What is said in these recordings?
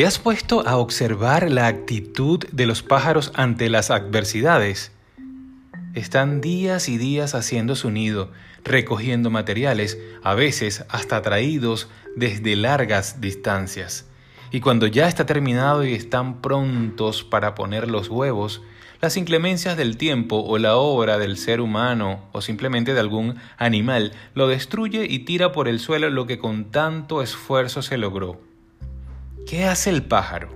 ¿Te has puesto a observar la actitud de los pájaros ante las adversidades? Están días y días haciendo su nido, recogiendo materiales, a veces hasta traídos desde largas distancias. Y cuando ya está terminado y están prontos para poner los huevos, las inclemencias del tiempo o la obra del ser humano o simplemente de algún animal lo destruye y tira por el suelo lo que con tanto esfuerzo se logró. ¿Qué hace el pájaro?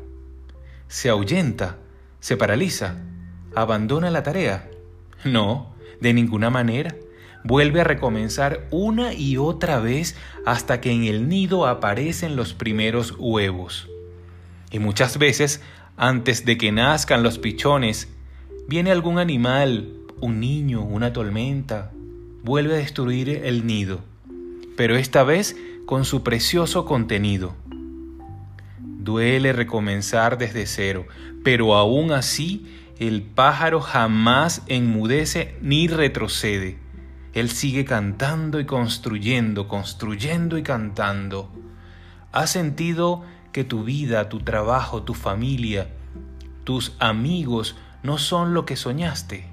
¿Se ahuyenta? ¿Se paraliza? ¿Abandona la tarea? No, de ninguna manera. Vuelve a recomenzar una y otra vez hasta que en el nido aparecen los primeros huevos. Y muchas veces, antes de que nazcan los pichones, viene algún animal, un niño, una tormenta, vuelve a destruir el nido, pero esta vez con su precioso contenido. Duele recomenzar desde cero, pero aún así el pájaro jamás enmudece ni retrocede. Él sigue cantando y construyendo, construyendo y cantando. ¿Has sentido que tu vida, tu trabajo, tu familia, tus amigos no son lo que soñaste?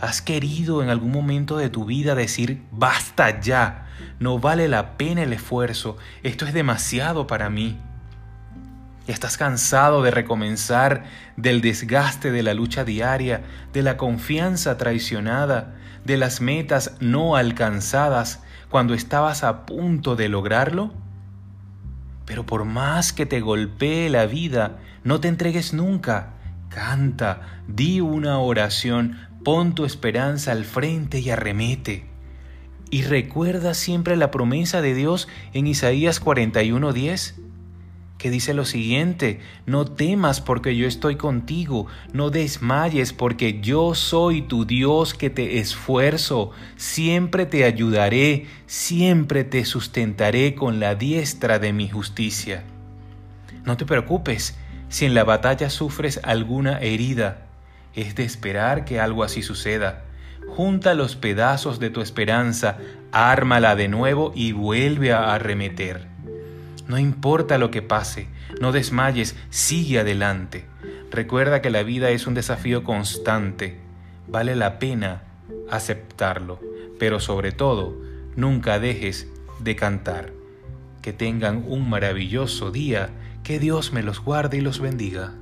¿Has querido en algún momento de tu vida decir, basta ya, no vale la pena el esfuerzo, esto es demasiado para mí? Estás cansado de recomenzar, del desgaste de la lucha diaria, de la confianza traicionada, de las metas no alcanzadas cuando estabas a punto de lograrlo? Pero por más que te golpee la vida, no te entregues nunca. Canta, di una oración, pon tu esperanza al frente y arremete. Y recuerda siempre la promesa de Dios en Isaías 41:10 que dice lo siguiente, no temas porque yo estoy contigo, no desmayes porque yo soy tu Dios que te esfuerzo, siempre te ayudaré, siempre te sustentaré con la diestra de mi justicia. No te preocupes si en la batalla sufres alguna herida, es de esperar que algo así suceda. Junta los pedazos de tu esperanza, ármala de nuevo y vuelve a arremeter. No importa lo que pase, no desmayes, sigue adelante. Recuerda que la vida es un desafío constante. Vale la pena aceptarlo, pero sobre todo, nunca dejes de cantar. Que tengan un maravilloso día, que Dios me los guarde y los bendiga.